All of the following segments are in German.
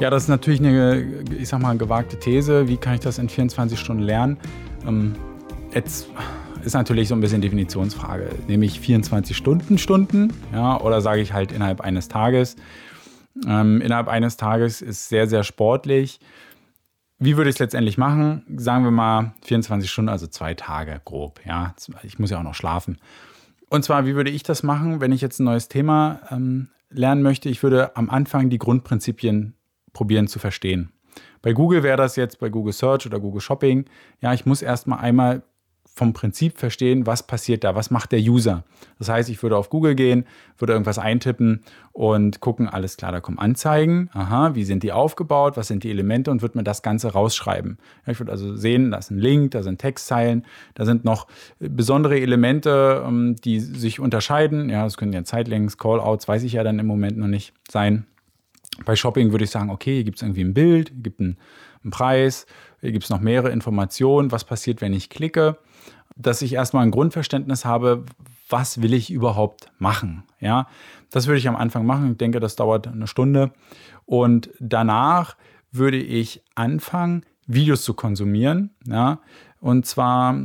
Ja, das ist natürlich eine, ich sag mal, gewagte These. Wie kann ich das in 24 Stunden lernen? Ähm, jetzt ist natürlich so ein bisschen Definitionsfrage. Nehme ich 24 Stunden Stunden ja, oder sage ich halt innerhalb eines Tages? Ähm, innerhalb eines Tages ist sehr, sehr sportlich. Wie würde ich es letztendlich machen? Sagen wir mal 24 Stunden, also zwei Tage grob. Ja, ich muss ja auch noch schlafen. Und zwar, wie würde ich das machen, wenn ich jetzt ein neues Thema ähm, lernen möchte? Ich würde am Anfang die Grundprinzipien probieren zu verstehen. Bei Google wäre das jetzt bei Google Search oder Google Shopping. Ja, ich muss erstmal einmal vom Prinzip verstehen, was passiert da, was macht der User. Das heißt, ich würde auf Google gehen, würde irgendwas eintippen und gucken, alles klar, da kommen Anzeigen, aha, wie sind die aufgebaut, was sind die Elemente und würde mir das Ganze rausschreiben. Ja, ich würde also sehen, da ist ein Link, da sind Textzeilen, da sind noch besondere Elemente, ähm, die sich unterscheiden. Ja, das können ja Zeitlinks, Callouts, weiß ich ja dann im Moment noch nicht sein. Bei Shopping würde ich sagen, okay, hier gibt es irgendwie ein Bild, hier gibt einen, Preis, hier gibt es noch mehrere Informationen, was passiert, wenn ich klicke dass ich erstmal ein Grundverständnis habe, was will ich überhaupt machen. Ja, das würde ich am Anfang machen. Ich denke, das dauert eine Stunde. Und danach würde ich anfangen, Videos zu konsumieren. Ja, und zwar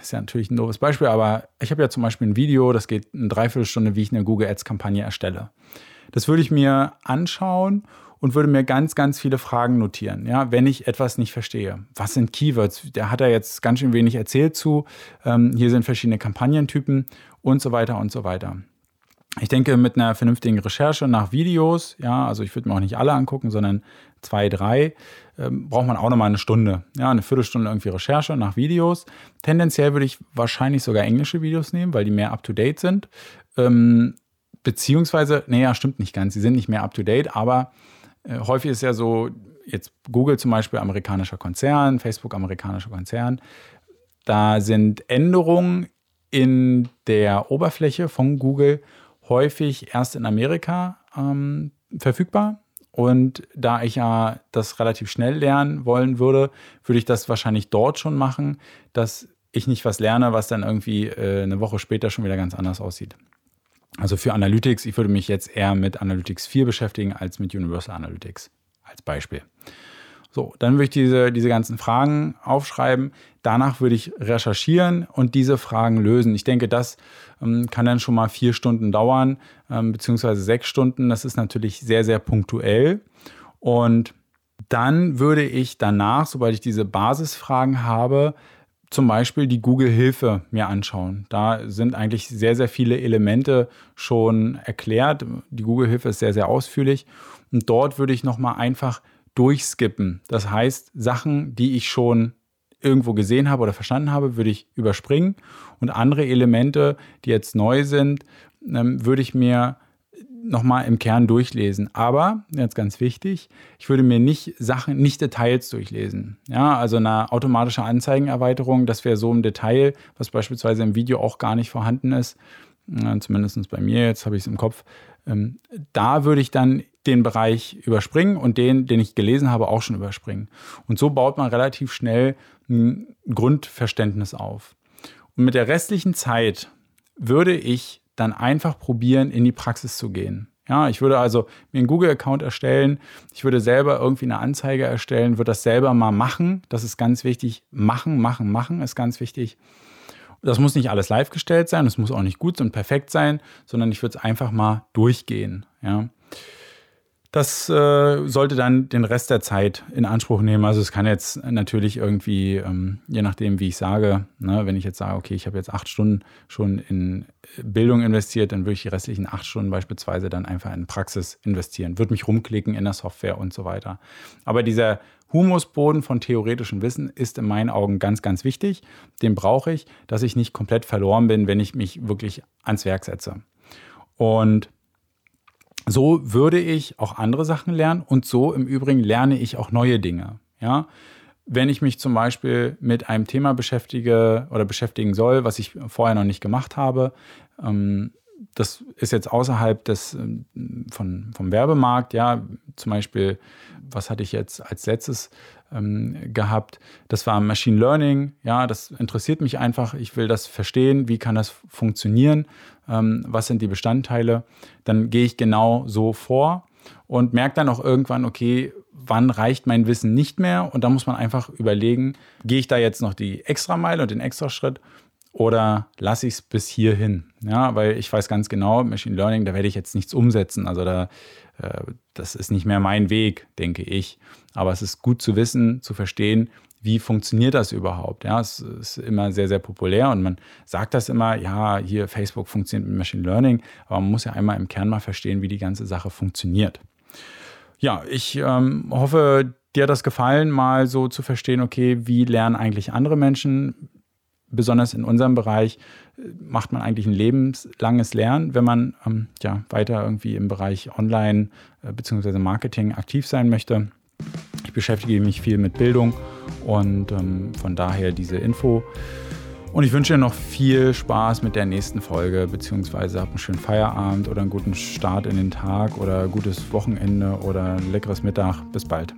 ist ja natürlich ein doofes Beispiel, aber ich habe ja zum Beispiel ein Video, das geht eine Dreiviertelstunde, wie ich eine Google Ads Kampagne erstelle. Das würde ich mir anschauen und würde mir ganz, ganz viele Fragen notieren, ja, wenn ich etwas nicht verstehe. Was sind Keywords? Der hat da jetzt ganz schön wenig erzählt zu. Ähm, hier sind verschiedene Kampagnentypen und so weiter und so weiter. Ich denke, mit einer vernünftigen Recherche nach Videos, ja, also ich würde mir auch nicht alle angucken, sondern zwei, drei, ähm, braucht man auch nochmal eine Stunde. Ja, eine Viertelstunde irgendwie Recherche nach Videos. Tendenziell würde ich wahrscheinlich sogar englische Videos nehmen, weil die mehr up to date sind. Ähm, beziehungsweise, naja, stimmt nicht ganz, sie sind nicht mehr up to date, aber äh, häufig ist ja so, jetzt Google zum Beispiel amerikanischer Konzern, Facebook amerikanischer Konzern, da sind Änderungen in der Oberfläche von Google häufig erst in Amerika ähm, verfügbar. Und da ich ja das relativ schnell lernen wollen würde, würde ich das wahrscheinlich dort schon machen, dass ich nicht was lerne, was dann irgendwie äh, eine Woche später schon wieder ganz anders aussieht. Also für Analytics, ich würde mich jetzt eher mit Analytics 4 beschäftigen als mit Universal Analytics als Beispiel. So, dann würde ich diese, diese ganzen Fragen aufschreiben. Danach würde ich recherchieren und diese Fragen lösen. Ich denke, das ähm, kann dann schon mal vier Stunden dauern, ähm, beziehungsweise sechs Stunden. Das ist natürlich sehr, sehr punktuell. Und dann würde ich danach, sobald ich diese Basisfragen habe, zum Beispiel die Google-Hilfe mir anschauen. Da sind eigentlich sehr, sehr viele Elemente schon erklärt. Die Google-Hilfe ist sehr, sehr ausführlich. Und dort würde ich nochmal einfach durchskippen. Das heißt, Sachen, die ich schon irgendwo gesehen habe oder verstanden habe, würde ich überspringen. Und andere Elemente, die jetzt neu sind, ähm, würde ich mir nochmal im Kern durchlesen. Aber, jetzt ganz wichtig, ich würde mir nicht Sachen, nicht Details durchlesen. Ja, also eine automatische Anzeigenerweiterung, das wäre so ein Detail, was beispielsweise im Video auch gar nicht vorhanden ist. Zumindest bei mir, jetzt habe ich es im Kopf. Ähm, da würde ich dann den Bereich überspringen und den, den ich gelesen habe, auch schon überspringen. Und so baut man relativ schnell ein Grundverständnis auf. Und mit der restlichen Zeit würde ich dann einfach probieren, in die Praxis zu gehen. Ja, ich würde also mir einen Google-Account erstellen. Ich würde selber irgendwie eine Anzeige erstellen, würde das selber mal machen. Das ist ganz wichtig. Machen, machen, machen ist ganz wichtig. Das muss nicht alles live gestellt sein, das muss auch nicht gut und perfekt sein, sondern ich würde es einfach mal durchgehen. Ja. Das äh, sollte dann den Rest der Zeit in Anspruch nehmen. Also es kann jetzt natürlich irgendwie, ähm, je nachdem, wie ich sage, ne, wenn ich jetzt sage, okay, ich habe jetzt acht Stunden schon in Bildung investiert, dann würde ich die restlichen acht Stunden beispielsweise dann einfach in Praxis investieren, würde mich rumklicken in der Software und so weiter. Aber dieser Humusboden von theoretischem Wissen ist in meinen Augen ganz, ganz wichtig. Den brauche ich, dass ich nicht komplett verloren bin, wenn ich mich wirklich ans Werk setze. Und so würde ich auch andere Sachen lernen und so im Übrigen lerne ich auch neue Dinge. Ja, wenn ich mich zum Beispiel mit einem Thema beschäftige oder beschäftigen soll, was ich vorher noch nicht gemacht habe, ähm, das ist jetzt außerhalb des ähm, von, vom Werbemarkt, ja, zum Beispiel, was hatte ich jetzt als letztes ähm, gehabt? Das war Machine Learning, ja, das interessiert mich einfach. Ich will das verstehen, wie kann das funktionieren, ähm, was sind die Bestandteile. Dann gehe ich genau so vor und merkt dann auch irgendwann, okay, wann reicht mein Wissen nicht mehr? Und da muss man einfach überlegen, gehe ich da jetzt noch die Extrameile und den Extraschritt oder lasse ich es bis hierhin? Ja, weil ich weiß ganz genau, Machine Learning, da werde ich jetzt nichts umsetzen. Also da, äh, das ist nicht mehr mein Weg, denke ich. Aber es ist gut zu wissen, zu verstehen, wie funktioniert das überhaupt? Ja, es ist immer sehr, sehr populär und man sagt das immer, ja, hier Facebook funktioniert mit Machine Learning, aber man muss ja einmal im Kern mal verstehen, wie die ganze Sache funktioniert. Ja, ich ähm, hoffe, dir hat das gefallen, mal so zu verstehen, okay, wie lernen eigentlich andere Menschen? Besonders in unserem Bereich äh, macht man eigentlich ein lebenslanges Lernen, wenn man ähm, ja, weiter irgendwie im Bereich Online äh, bzw. Marketing aktiv sein möchte. Ich beschäftige mich viel mit Bildung und ähm, von daher diese Info. Und ich wünsche dir noch viel Spaß mit der nächsten Folge, beziehungsweise hab einen schönen Feierabend oder einen guten Start in den Tag oder gutes Wochenende oder ein leckeres Mittag. Bis bald.